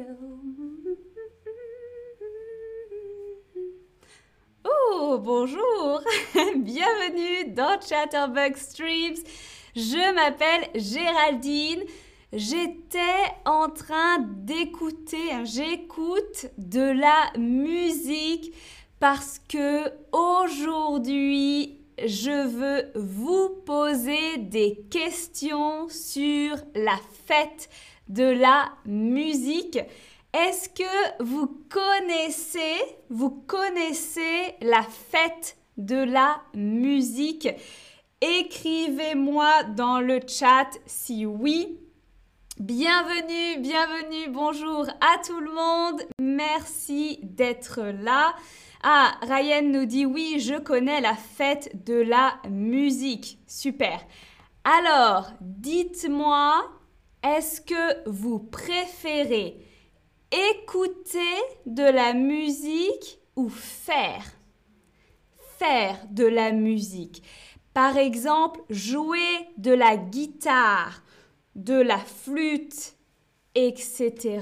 Oh, bonjour Bienvenue dans Chatterbug Streams. Je m'appelle Géraldine. J'étais en train d'écouter, j'écoute de la musique parce que aujourd'hui, je veux vous poser des questions sur la fête de la musique. Est-ce que vous connaissez, vous connaissez la fête de la musique? Écrivez-moi dans le chat si oui. Bienvenue, bienvenue, bonjour à tout le monde. Merci d'être là. Ah, Ryan nous dit oui, je connais la fête de la musique. Super. Alors, dites-moi, est-ce que vous préférez écouter de la musique ou faire? Faire de la musique. Par exemple, jouer de la guitare, de la flûte, etc.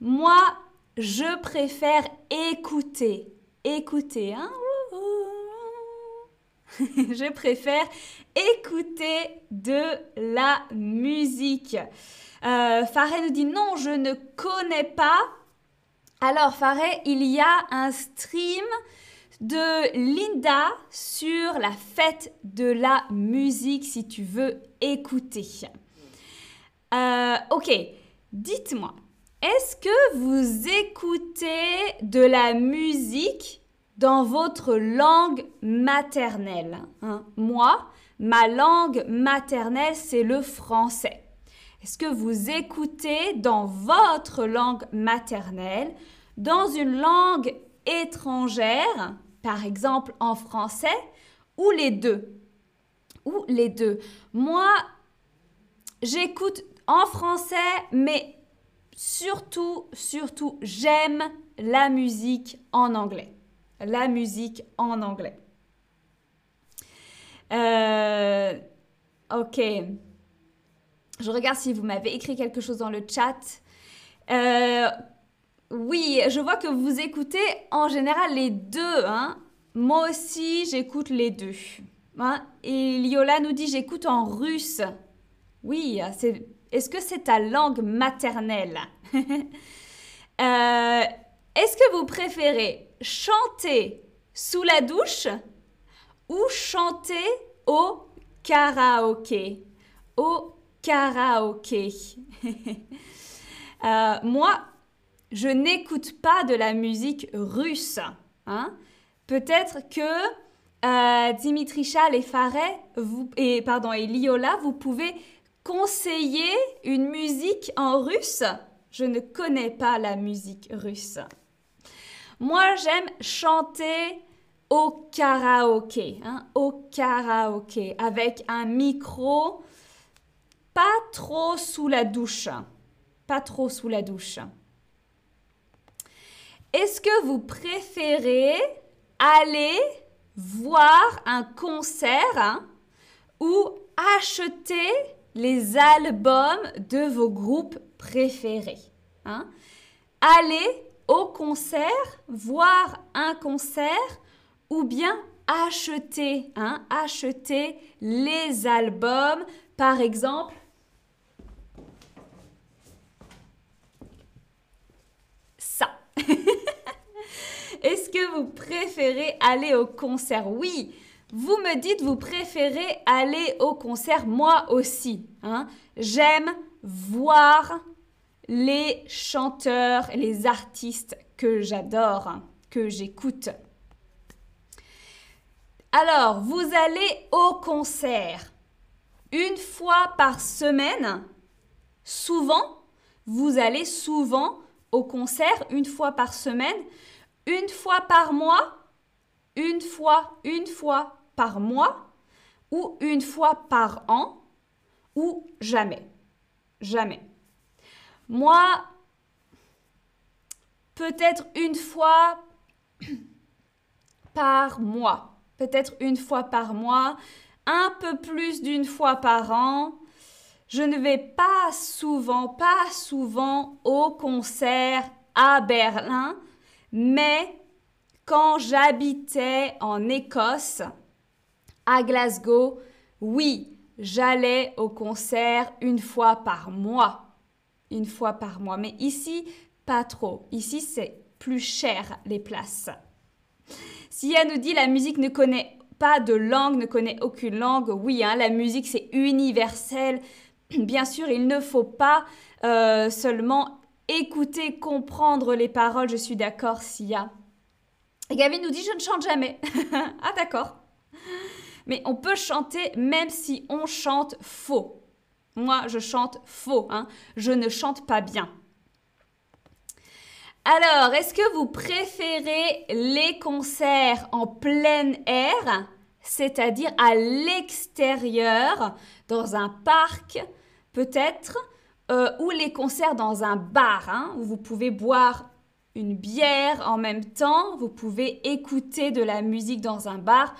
Moi, je préfère écouter écouter. Hein je préfère écouter de la musique. Euh, Faré nous dit non, je ne connais pas. Alors Faré, il y a un stream de Linda sur la fête de la musique si tu veux écouter. Euh, ok, dites-moi, est-ce que vous écoutez de la musique dans votre langue maternelle hein? Moi, ma langue maternelle, c'est le français. Est-ce que vous écoutez dans votre langue maternelle, dans une langue étrangère, par exemple en français, ou les deux? Ou les deux. Moi, j'écoute en français, mais surtout, surtout, j'aime la musique en anglais. La musique en anglais. Euh, ok. Je regarde si vous m'avez écrit quelque chose dans le chat. Euh, oui, je vois que vous écoutez en général les deux. Hein. Moi aussi, j'écoute les deux. Hein. Liola nous dit j'écoute en russe. Oui, est-ce que c'est ta langue maternelle? Euh, Est-ce que vous préférez chanter sous la douche ou chanter au karaoké Au karaoké. Euh, moi, je n'écoute pas de la musique russe. Hein. Peut-être que euh, Dimitri Chal et vous, pardon, et Liola, vous pouvez conseiller une musique en russe Je ne connais pas la musique russe. Moi, j'aime chanter au karaoké, hein, au karaoké, avec un micro, pas trop sous la douche, pas trop sous la douche. Est-ce que vous préférez aller voir un concert hein, ou acheter les albums de vos groupes préférés. Hein? Allez au concert, voir un concert ou bien acheter, hein? acheter les albums. Par exemple, ça. Est-ce que vous préférez aller au concert? Oui, vous me dites, vous préférez aller au concert, moi aussi. Hein. J'aime voir les chanteurs, les artistes que j'adore, que j'écoute. Alors, vous allez au concert une fois par semaine, souvent, vous allez souvent au concert une fois par semaine, une fois par mois, une fois, une fois par mois ou une fois par an ou jamais. Jamais. Moi, peut-être une fois par mois. Peut-être une fois par mois. Un peu plus d'une fois par an. je ne vais pas souvent, pas souvent au concert à Berlin, mais quand j'habitais en Écosse, à Glasgow, oui, j'allais au concert une fois par mois. Une fois par mois. Mais ici, pas trop. Ici, c'est plus cher les places. Sia nous dit la musique ne connaît pas de langue, ne connaît aucune langue. Oui, hein, la musique c'est universel. Bien sûr, il ne faut pas euh, seulement écouter, comprendre les paroles. Je suis d'accord, Sia. Et nous dit je ne chante jamais. ah d'accord. Mais on peut chanter même si on chante faux. Moi, je chante faux. Hein. Je ne chante pas bien. Alors, est-ce que vous préférez les concerts en plein air, c'est-à-dire à, l'extérieur, dans un parc peut-être, euh, ou les concerts dans un bar, hein, où vous pouvez boire une bière en même temps, vous pouvez écouter de la musique dans un bar,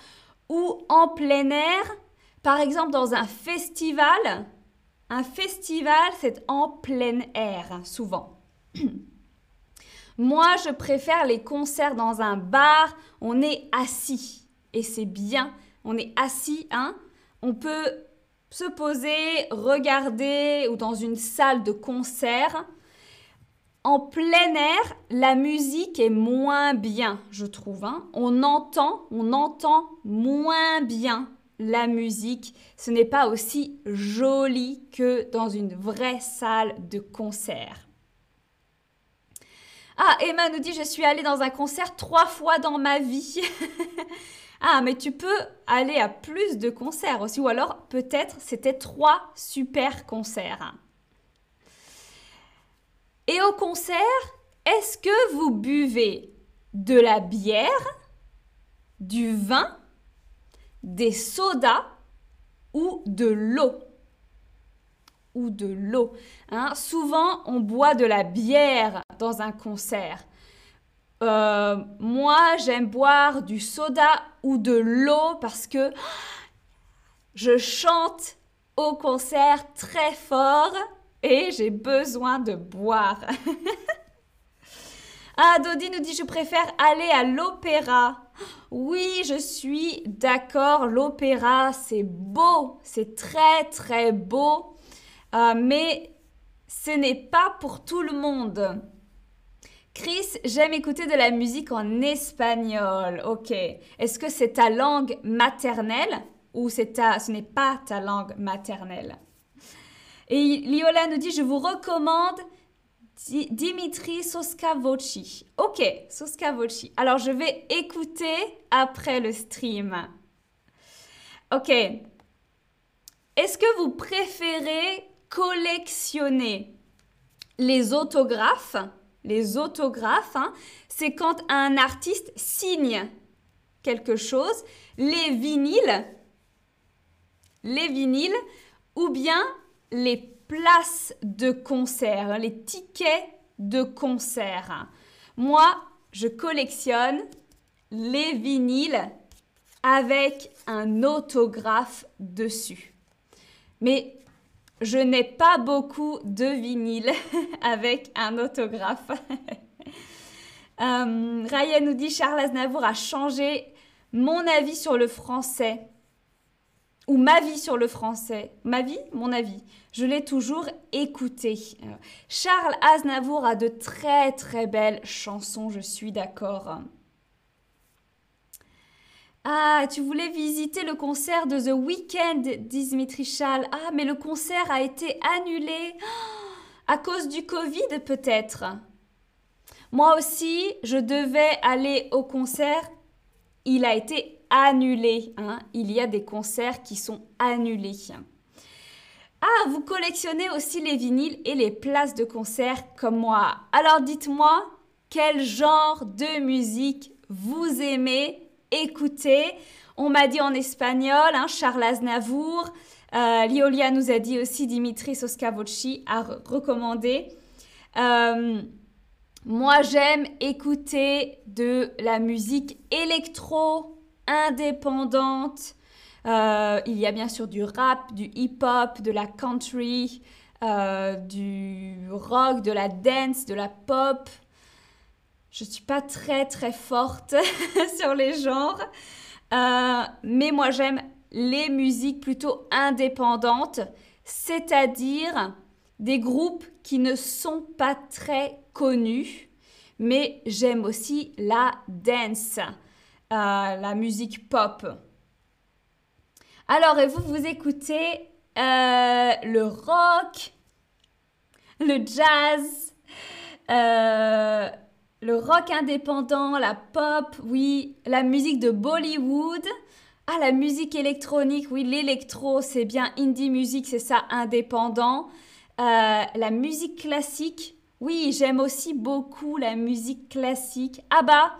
ou en plein air, par exemple dans un festival. Un festival, c'est en plein air, souvent. Moi, je préfère les concerts dans un bar. On est assis et c'est bien. On est assis, hein. On peut se poser, regarder ou dans une salle de concert. En plein air, la musique est moins bien, je trouve. Hein. On entend, on entend moins bien la musique. Ce n'est pas aussi joli que dans une vraie salle de concert. Ah, Emma nous dit, je suis allée dans un concert trois fois dans ma vie. ah, mais tu peux aller à plus de concerts aussi, ou alors peut-être c'était trois super concerts. Et au concert, est-ce que vous buvez de la bière, du vin, des sodas ou de l'eau ou de l'eau. Hein. Souvent, on boit de la bière dans un concert. Euh, moi, j'aime boire du soda ou de l'eau parce que je chante au concert très fort et j'ai besoin de boire. ah, Dodi nous dit je préfère aller à l'opéra. Oui, je suis d'accord, l'opéra, c'est beau, c'est très très beau. Euh, mais ce n'est pas pour tout le monde. Chris, j'aime écouter de la musique en espagnol. Ok. Est-ce que c'est ta langue maternelle ou ta, ce n'est pas ta langue maternelle? Et Liola nous dit, je vous recommande Dimitri Soskavoci. Ok, Soskavoci. Alors je vais écouter après le stream. Ok. Est-ce que vous préférez collectionner les autographes. Les autographes, hein, c'est quand un artiste signe quelque chose. Les vinyles, les vinyles, ou bien les places de concert, hein, les tickets de concert. Moi, je collectionne les vinyles avec un autographe dessus. Mais je n'ai pas beaucoup de vinyle avec un autographe. euh, Ryan nous dit Charles Aznavour a changé mon avis sur le français. Ou ma vie sur le français. Ma vie Mon avis. Je l'ai toujours écouté. Charles Aznavour a de très très belles chansons, je suis d'accord. Ah, tu voulais visiter le concert de The Weeknd, dit Dimitri Chal. Ah, mais le concert a été annulé à cause du Covid peut-être. Moi aussi, je devais aller au concert. Il a été annulé. Hein. Il y a des concerts qui sont annulés. Ah, vous collectionnez aussi les vinyles et les places de concert comme moi. Alors dites-moi, quel genre de musique vous aimez écouter? On m'a dit en espagnol, hein, Charles Aznavour. Euh, Liolia nous a dit aussi Dimitri Soskavoci a recommandé. Euh, moi, j'aime écouter de la musique électro indépendante. Euh, il y a bien sûr du rap, du hip-hop, de la country, euh, du rock, de la dance, de la pop. Je ne suis pas très très forte sur les genres, euh, mais moi j'aime les musiques plutôt indépendantes, c'est-à-dire des groupes qui ne sont pas très connus, mais j'aime aussi la dance, la musique pop. Alors, et vous, vous écoutez euh, le rock, le jazz, euh, le rock indépendant, la pop, oui, la musique de Bollywood. Ah, la musique électronique, oui, l'électro, c'est bien indie music, c'est ça, indépendant. Euh, la musique classique, oui, j'aime aussi beaucoup la musique classique. Ah bah,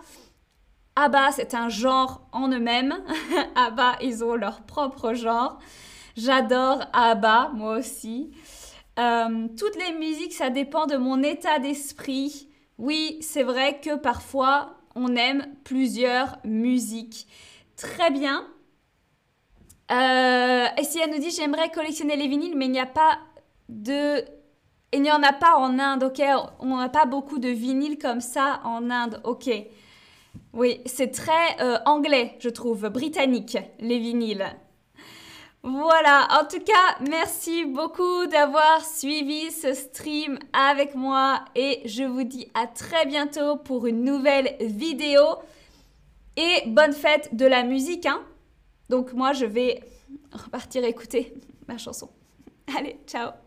ABBA, c'est un genre en eux-mêmes. ABBA, ils ont leur propre genre. J'adore ABBA, moi aussi. Euh, toutes les musiques, ça dépend de mon état d'esprit. Oui, c'est vrai que parfois, on aime plusieurs musiques. Très bien. Euh, si elle nous dit j'aimerais collectionner les vinyles, mais il n'y a pas de. Il n'y en a pas en Inde, ok? On n'a pas beaucoup de vinyles comme ça en Inde, ok oui, c'est très euh, anglais, je trouve, britannique, les vinyles. Voilà, en tout cas, merci beaucoup d'avoir suivi ce stream avec moi et je vous dis à très bientôt pour une nouvelle vidéo et bonne fête de la musique. Hein. Donc moi, je vais repartir écouter ma chanson. Allez, ciao